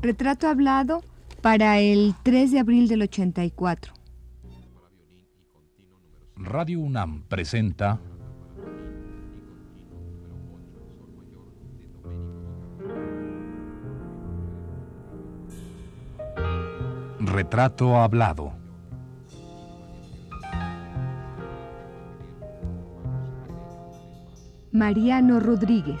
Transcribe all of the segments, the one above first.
Retrato hablado para el 3 de abril del 84. Radio UNAM presenta Retrato hablado. Mariano Rodríguez.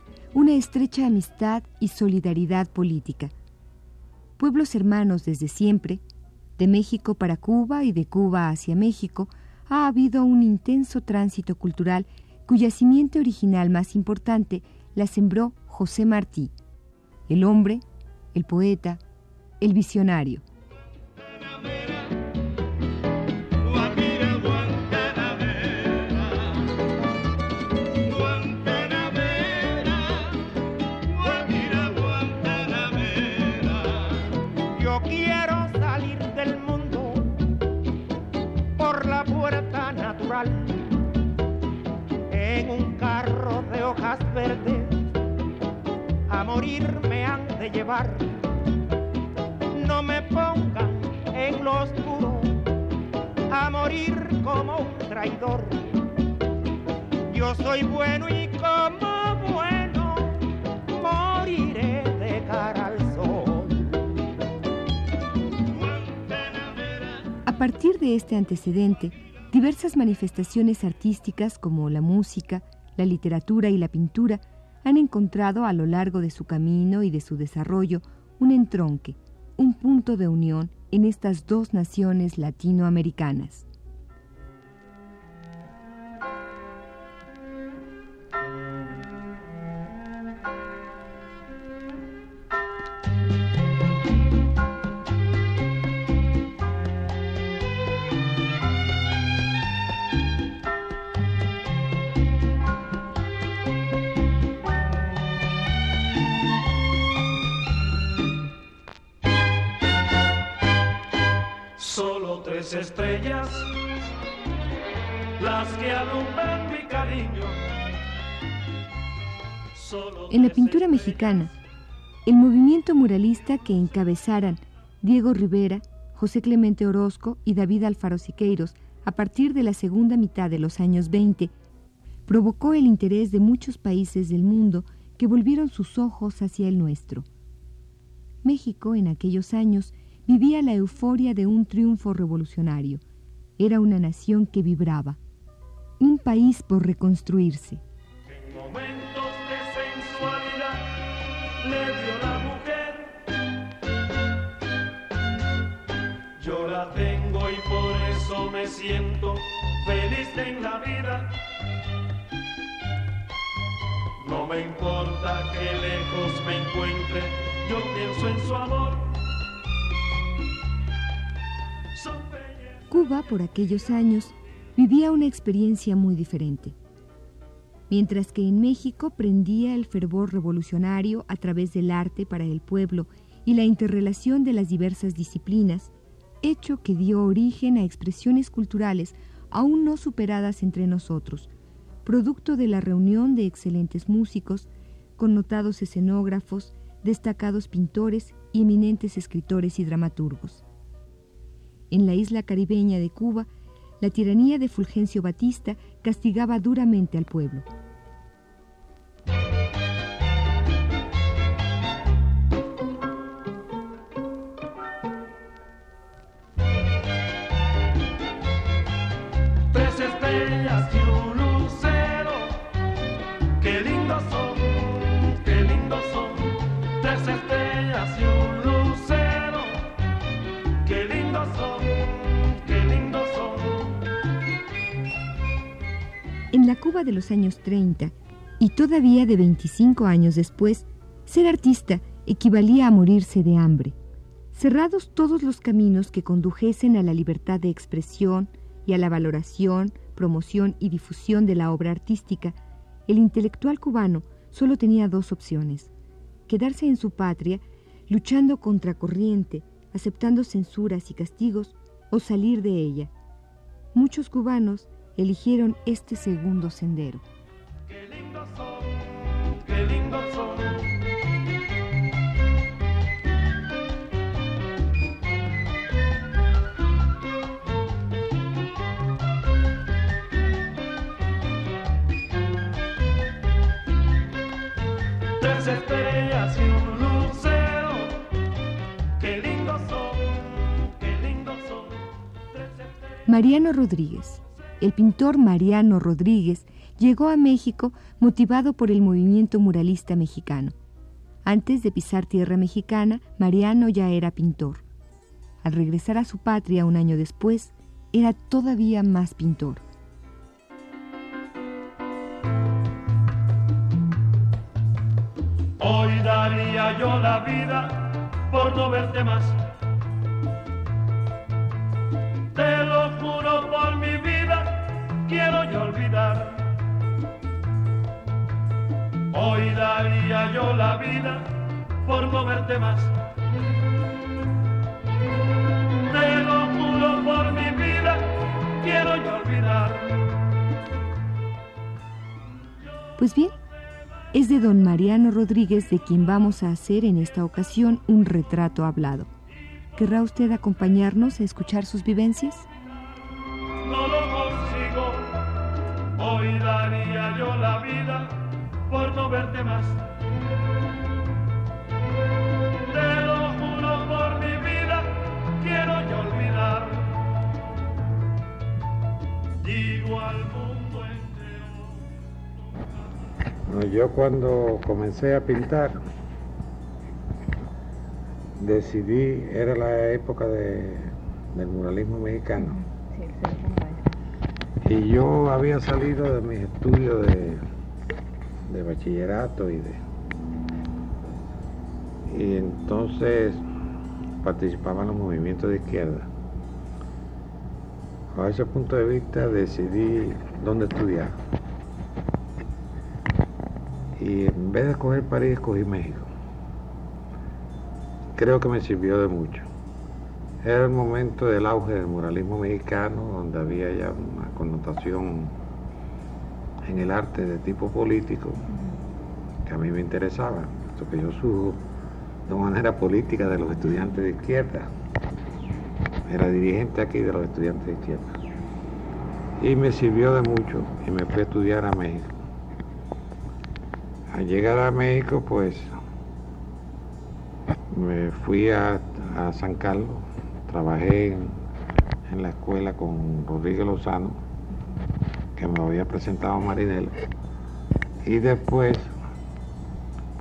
una estrecha amistad y solidaridad política. Pueblos hermanos desde siempre, de México para Cuba y de Cuba hacia México, ha habido un intenso tránsito cultural cuya simiente original más importante la sembró José Martí, el hombre, el poeta, el visionario. Hojas. A morir me han de llevar. No me pongan en lo oscuro a morir como un traidor. Yo soy bueno y como bueno moriré de cara al sol. A partir de este antecedente, Diversas manifestaciones artísticas como la música, la literatura y la pintura han encontrado a lo largo de su camino y de su desarrollo un entronque, un punto de unión en estas dos naciones latinoamericanas. Estrellas, las que alumbran mi cariño. en la pintura mexicana, el movimiento muralista que encabezaran Diego Rivera, José Clemente Orozco y David Alfaro Siqueiros a partir de la segunda mitad de los años 20 provocó el interés de muchos países del mundo que volvieron sus ojos hacia el nuestro. México en aquellos años vivía la euforia de un triunfo revolucionario. Era una nación que vibraba, un país por reconstruirse. En momentos de sensualidad le dio la mujer. Yo la tengo y por eso me siento feliz en la vida. No me importa que lejos me encuentre, yo pienso en su amor. Cuba, por aquellos años, vivía una experiencia muy diferente. mientras que en México prendía el fervor revolucionario a través del arte para el pueblo y la interrelación de las diversas disciplinas, hecho que dio origen a expresiones culturales aún no superadas entre nosotros, producto de la reunión de excelentes músicos, connotados escenógrafos, destacados pintores y eminentes escritores y dramaturgos. En la isla caribeña de Cuba, la tiranía de Fulgencio Batista castigaba duramente al pueblo. De los años 30 y todavía de 25 años después, ser artista equivalía a morirse de hambre. Cerrados todos los caminos que condujesen a la libertad de expresión y a la valoración, promoción y difusión de la obra artística, el intelectual cubano solo tenía dos opciones, quedarse en su patria, luchando contra corriente, aceptando censuras y castigos, o salir de ella. Muchos cubanos eligieron este segundo sendero. Qué lindo son, qué lindo son. Tres estrellas y un lucero, qué lindo son, qué lindo son. Mariano Rodríguez el pintor Mariano Rodríguez llegó a México motivado por el movimiento muralista mexicano. Antes de pisar tierra mexicana, Mariano ya era pintor. Al regresar a su patria un año después, era todavía más pintor. Hoy daría yo la vida por no verte más quiero yo olvidar. Hoy daría yo la vida por no verte más. Te lo juro por mi vida, quiero yo olvidar. Pues bien, es de don Mariano Rodríguez de quien vamos a hacer en esta ocasión un retrato hablado. ¿Querrá usted acompañarnos a escuchar sus vivencias? Por no verte más. Te lo juro por mi vida, quiero yo olvidar. Digo al mundo entero. Yo cuando comencé a pintar, decidí, era la época de, del muralismo mexicano. Sí, y yo había salido de mis estudios de, bachillerato y de... Y entonces participaba en los movimientos de izquierda. A ese punto de vista decidí dónde estudiar. Y en vez de escoger París, escogí México. Creo que me sirvió de mucho. Era el momento del auge del muralismo mexicano, donde había ya una connotación en el arte de tipo político que a mí me interesaba, porque yo subo de manera política de los estudiantes de izquierda. Era dirigente aquí de los estudiantes de izquierda. Y me sirvió de mucho y me fui a estudiar a México. Al llegar a México, pues me fui a, a San Carlos Trabajé en, la escuela con Rodríguez Lozano, que me había presentado Marinela. Y después,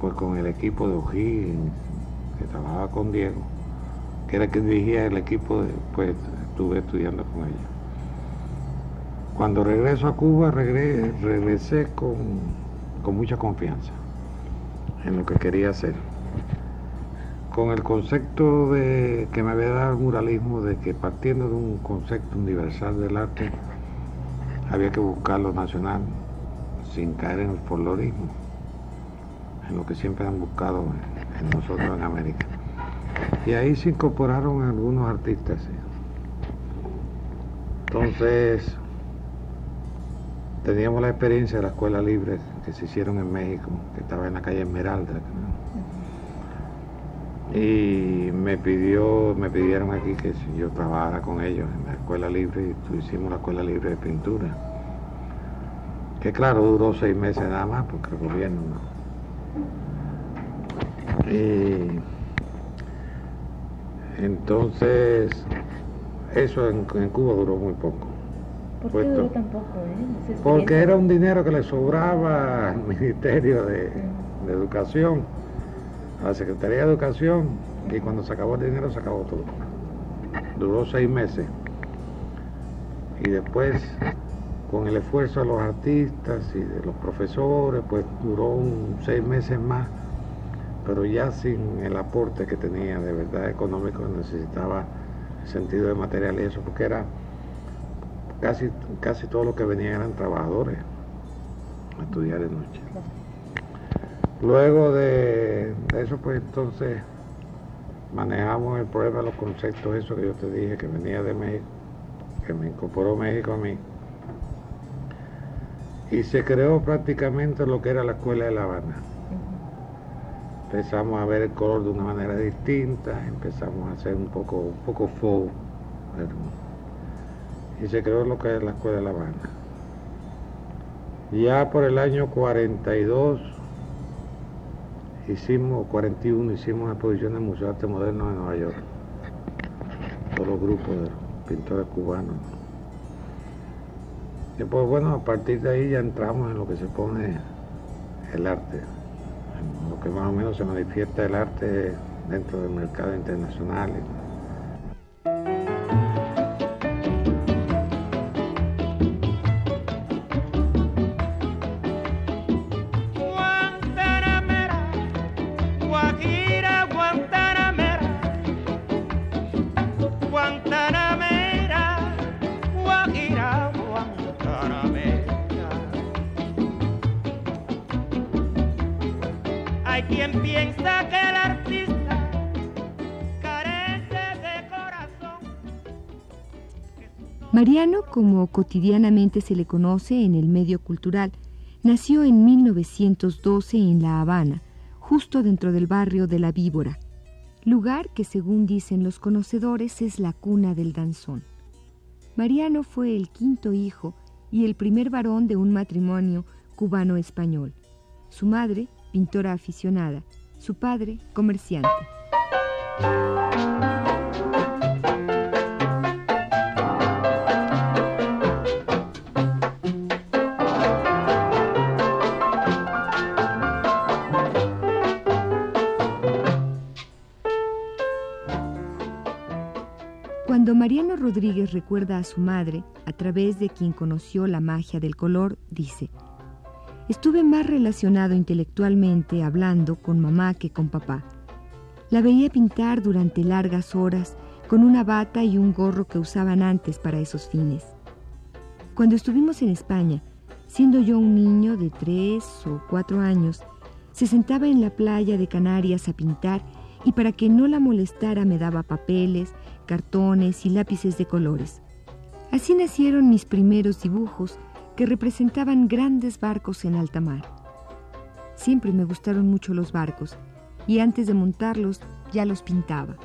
pues con el equipo de O'Higgins, que trabajaba con Diego, que era quien dirigía el equipo, pues estuve estudiando con ella. Cuando regreso a Cuba, regresé con, con mucha confianza en lo que quería hacer con el concepto de, que me había dado el muralismo de que partiendo de un concepto universal del arte había que buscar lo nacional, sin caer en el follorismo, en lo que siempre han buscado en nosotros en América. Y ahí se incorporaron algunos artistas. Entonces, teníamos la experiencia de la escuela libre que se hicieron en México, que estaba en la calle Esmeralda. Y me pidió, me pidieron aquí que si yo trabajara con ellos en la escuela libre y hicimos la escuela libre de pintura. Que claro, duró seis meses nada más porque el gobierno no. Y entonces, eso en, Cuba duró muy poco. ¿Por qué duró tan poco? Eh? Porque era un dinero que le sobraba al Ministerio de, de Educación, a la Secretaría de Educación, y cuando se acabó el dinero se acabó todo. Duró seis meses. Y después, con el esfuerzo de los artistas y de los profesores, pues duró seis meses más pero ya sin el aporte que tenía de verdad económico, necesitaba sentido de material y eso, porque era casi, casi todo lo que venían eran trabajadores a estudiar de noche. Luego de, eso, pues entonces manejamos el problema de los conceptos, eso que yo te dije, que venía de México, que me incorporó México a mí. Y se creó prácticamente lo que era la Escuela de La Habana empezamos a ver el color de una manera distinta, empezamos a hacer un poco, un poco faux, y se creó lo que es la Escuela de La Habana. Ya por el año 42 hicimos, 41 hicimos una exposición en Museo de Arte Moderno de Nueva York, todos los grupos de pintores cubanos. Y pues bueno, a partir de ahí ya entramos en lo que se pone el arte lo que más o menos se manifiesta el arte dentro del mercado internacional. Mariano, como cotidianamente se le conoce en el medio cultural, nació en 1912 en La Habana, justo dentro del barrio de La Víbora, lugar que según dicen los conocedores es la cuna del danzón. Mariano fue el quinto hijo y el primer varón de un matrimonio cubano-español. Su madre, pintora aficionada, su padre, comerciante. Cuando Mariano Rodríguez recuerda a su madre, a través de quien conoció la magia del color, dice, Estuve más relacionado intelectualmente hablando con mamá que con papá. La veía pintar durante largas horas con una bata y un gorro que usaban antes para esos fines. Cuando estuvimos en España, siendo yo un niño de tres o cuatro años, se sentaba en la playa de Canarias a pintar y para que no la molestara me daba papeles, cartones y lápices de colores. Así nacieron mis primeros dibujos que representaban grandes barcos en alta mar. Siempre me gustaron mucho los barcos y antes de montarlos ya los pintaba.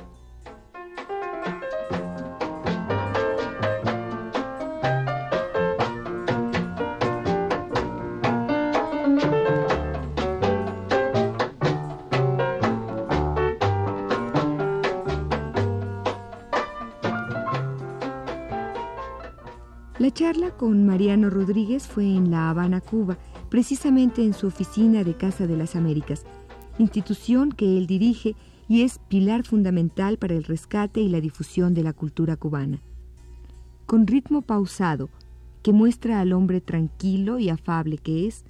Charla con Mariano Rodríguez fue en La Habana, Cuba, precisamente en su oficina de Casa de las Américas, institución que él dirige y es pilar fundamental para el rescate y la difusión de la cultura cubana. Con ritmo pausado, que muestra al hombre tranquilo y afable que es,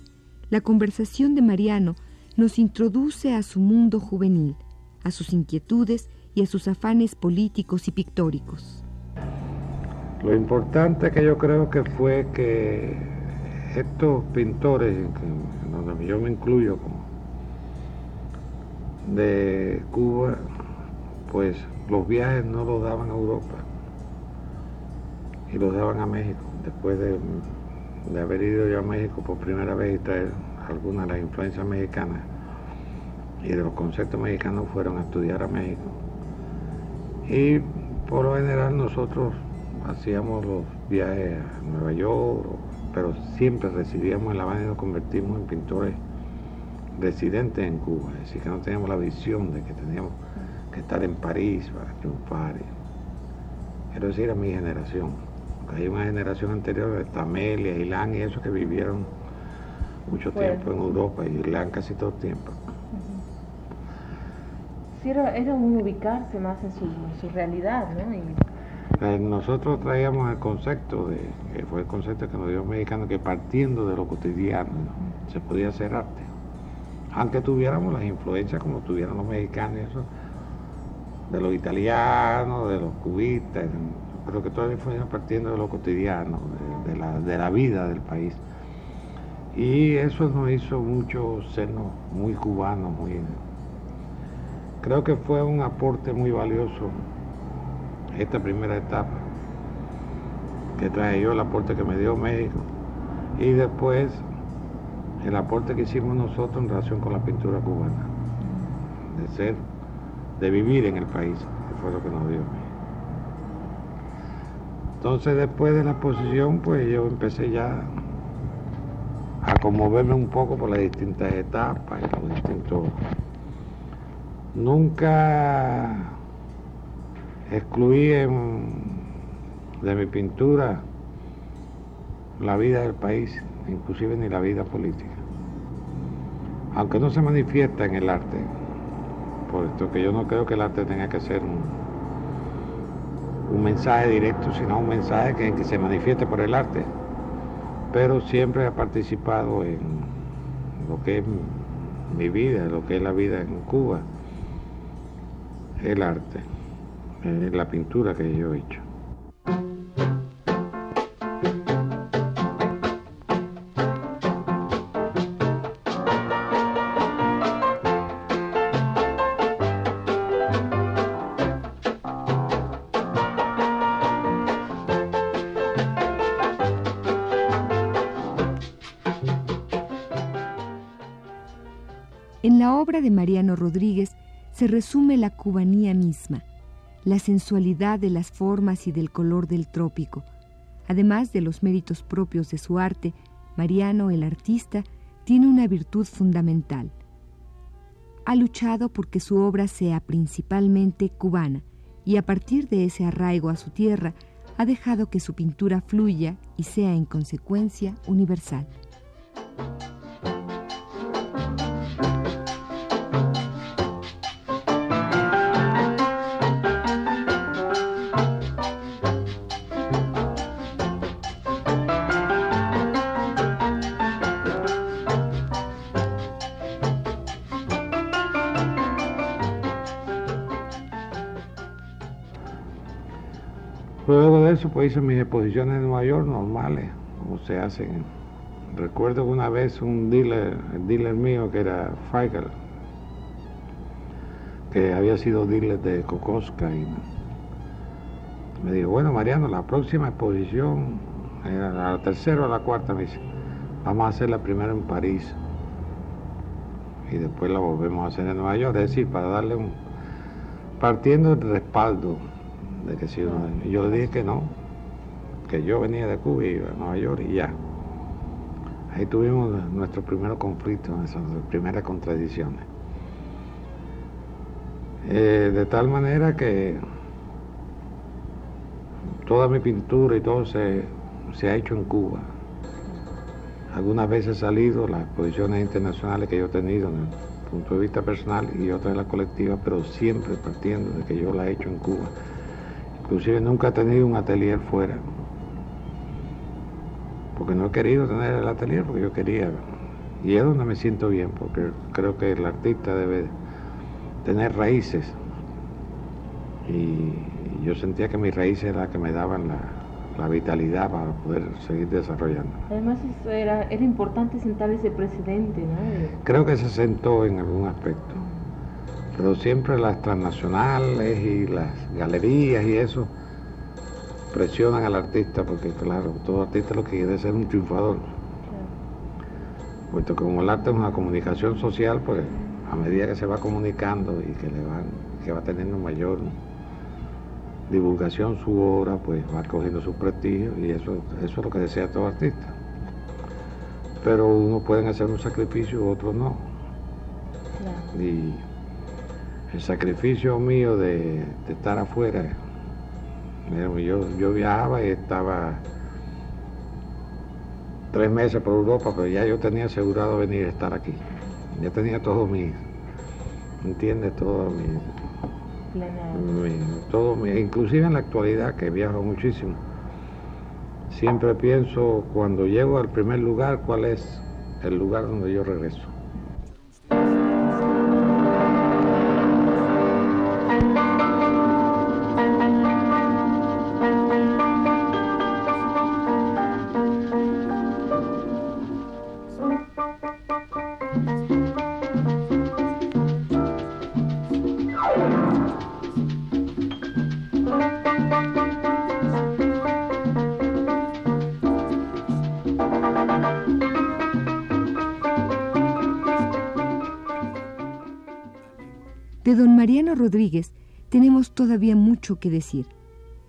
la conversación de Mariano nos introduce a su mundo juvenil, a sus inquietudes y a sus afanes políticos y pictóricos. Lo importante que yo creo que fue que estos pintores, en donde yo me incluyo como de Cuba, pues los viajes no los daban a Europa y los daban a México. Después de, de haber ido yo a México por primera vez y traer algunas de las influencias mexicanas y de los conceptos mexicanos fueron a estudiar a México. Y por lo general nosotros hacíamos los viajes a Nueva York, pero siempre residíamos en La Habana y nos convertimos en pintores residentes en Cuba, es decir, que no teníamos la visión de que teníamos que estar en París para triunfar. Quiero decir a mi generación, porque hay una generación anterior de Tamelia, Ilán y esos que vivieron mucho tiempo en Europa y Ilán casi todo el tiempo. Sí, era, un ubicarse más en su, realidad, ¿no? Nosotros traíamos el concepto, de, que fue el concepto que nos dio el mexicano, que partiendo de lo cotidiano se podía hacer arte. Aunque tuviéramos las influencias como tuvieron los mexicanos, eso, de los italianos, de los cubistas, pero que todas las influencias partiendo de lo cotidiano, de, la, de la vida del país. Y eso nos hizo mucho seno muy cubano, muy... Creo que fue un aporte muy valioso esta primera etapa que traje yo, el aporte que me dio México. Y después el aporte que hicimos nosotros en relación con la pintura cubana, de ser, de vivir en el país, que fue lo que nos dio. Entonces después de la exposición, pues yo empecé ya a conmoverme un poco por las distintas etapas y los distintos... Nunca excluí de mi pintura la vida del país, inclusive ni la vida política. Aunque no se manifiesta en el arte, puesto que yo no creo que el arte tenga que ser un, mensaje directo, sino un mensaje que, que se manifieste por el arte pero siempre he participado en lo que es mi vida, lo que es la vida en Cuba, el arte, la pintura que yo he hecho. de Mariano Rodríguez se resume la cubanía misma, la sensualidad de las formas y del color del trópico. Además de los méritos propios de su arte, Mariano, el artista, tiene una virtud fundamental. Ha luchado porque su obra sea principalmente cubana y a partir de ese arraigo a su tierra, ha dejado que su pintura fluya y sea en consecuencia universal. Luego de eso, pues hice mis exposiciones en Nueva York normales, como se hacen. Recuerdo que una vez un dealer, el dealer mío que era Feigl, que había sido dealer de Kokoska, y me dijo, bueno Mariano, la próxima exposición, a la tercera o la cuarta, me dice, vamos a hacer la primera en París y después la volvemos a hacer en Nueva York, es decir, para darle un, partiendo del respaldo de que si yo le dije que no, que yo venía de Cuba y iba a Nueva York y ya. Ahí tuvimos nuestro primer conflicto, nuestras primeras contradicciones. Eh, de tal manera que toda mi pintura y todo se, se ha hecho en Cuba. Algunas veces he salido las exposiciones internacionales que yo he tenido desde el punto de vista personal y otras de la colectiva, pero siempre partiendo de que yo la he hecho en Cuba. Inclusive nunca he tenido un atelier fuera. Porque no he querido tener el atelier porque yo quería. Y es donde me siento bien, porque creo que el artista debe tener raíces. Y yo sentía que mis raíces eran las que me daban la vitalidad para poder seguir desarrollando. Además eso era, era importante sentar ese precedente, ¿no? Creo que se sentó en algún aspecto, pero siempre las transnacionales y las galerías y eso presionan al artista porque claro, todo artista lo que quiere es ser un triunfador. Puesto que como el arte es una comunicación social, pues a medida que se va comunicando y que le van, que va teniendo mayor divulgación su obra, pues va cogiendo su prestigio y eso, eso es lo que desea todo artista. Pero unos pueden hacer un sacrificio, otros no. claro. Y el sacrificio mío de, de estar afuera, yo, yo viajaba y estaba tres meses por Europa, pero ya yo tenía asegurado venir a estar aquí. Ya tenía todo mi, ¿entiendes? Todo mi, mi- todo mi- inclusive en la actualidad que viajo muchísimo. Siempre pienso cuando llego al primer lugar cuál es el lugar donde yo regreso. De don Mariano Rodríguez tenemos todavía mucho que decir.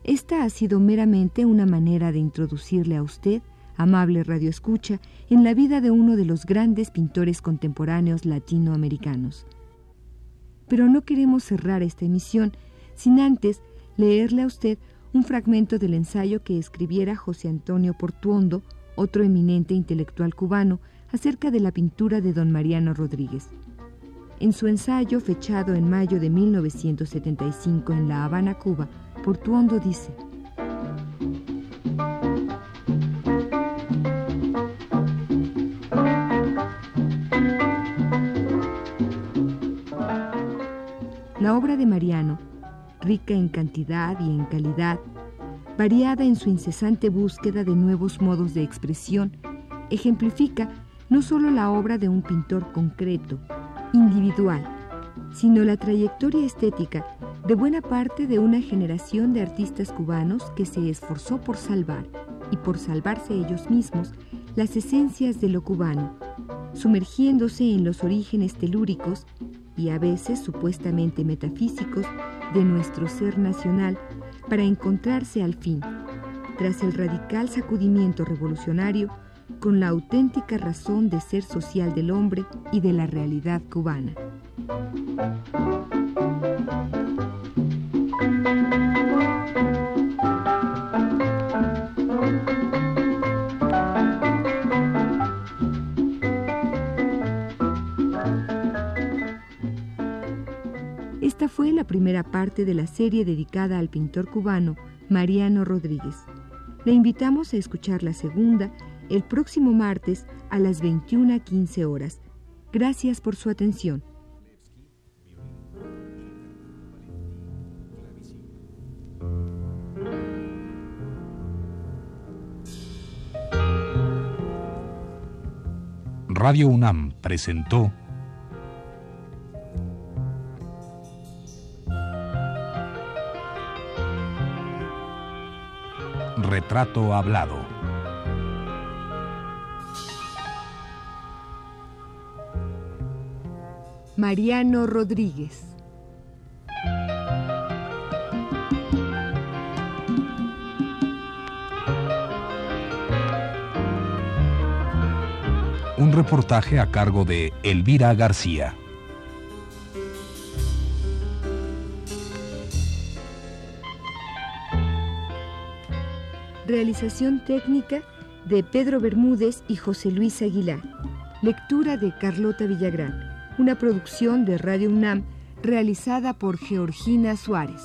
Esta ha sido meramente una manera de introducirle a usted, amable radioescucha, en la vida de uno de los grandes pintores contemporáneos latinoamericanos. Pero no queremos cerrar esta emisión sin antes leerle a usted un fragmento del ensayo que escribiera José Antonio Portuondo, otro eminente intelectual cubano, acerca de la pintura de don Mariano Rodríguez. En su ensayo, fechado en mayo de 1975 en La Habana, Cuba, Portuondo dice, La obra de Mariano, rica en cantidad y en calidad, variada en su incesante búsqueda de nuevos modos de expresión, ejemplifica no solo la obra de un pintor concreto, individual, sino la trayectoria estética de buena parte de una generación de artistas cubanos que se esforzó por salvar, y por salvarse ellos mismos, las esencias de lo cubano, sumergiéndose en los orígenes telúricos y a veces supuestamente metafísicos de nuestro ser nacional para encontrarse al fin, tras el radical sacudimiento revolucionario, con la auténtica razón de ser social del hombre y de la realidad cubana. Esta fue la primera parte de la serie dedicada al pintor cubano Mariano Rodríguez. Le invitamos a escuchar la segunda el próximo martes a las 21.15 horas. Gracias por su atención. Radio UNAM presentó Retrato Hablado. Mariano Rodríguez. Un reportaje a cargo de Elvira García. Realización técnica de Pedro Bermúdez y José Luis Aguilar. Lectura de Carlota Villagrán. Una producción de Radio UNAM realizada por Georgina Suárez.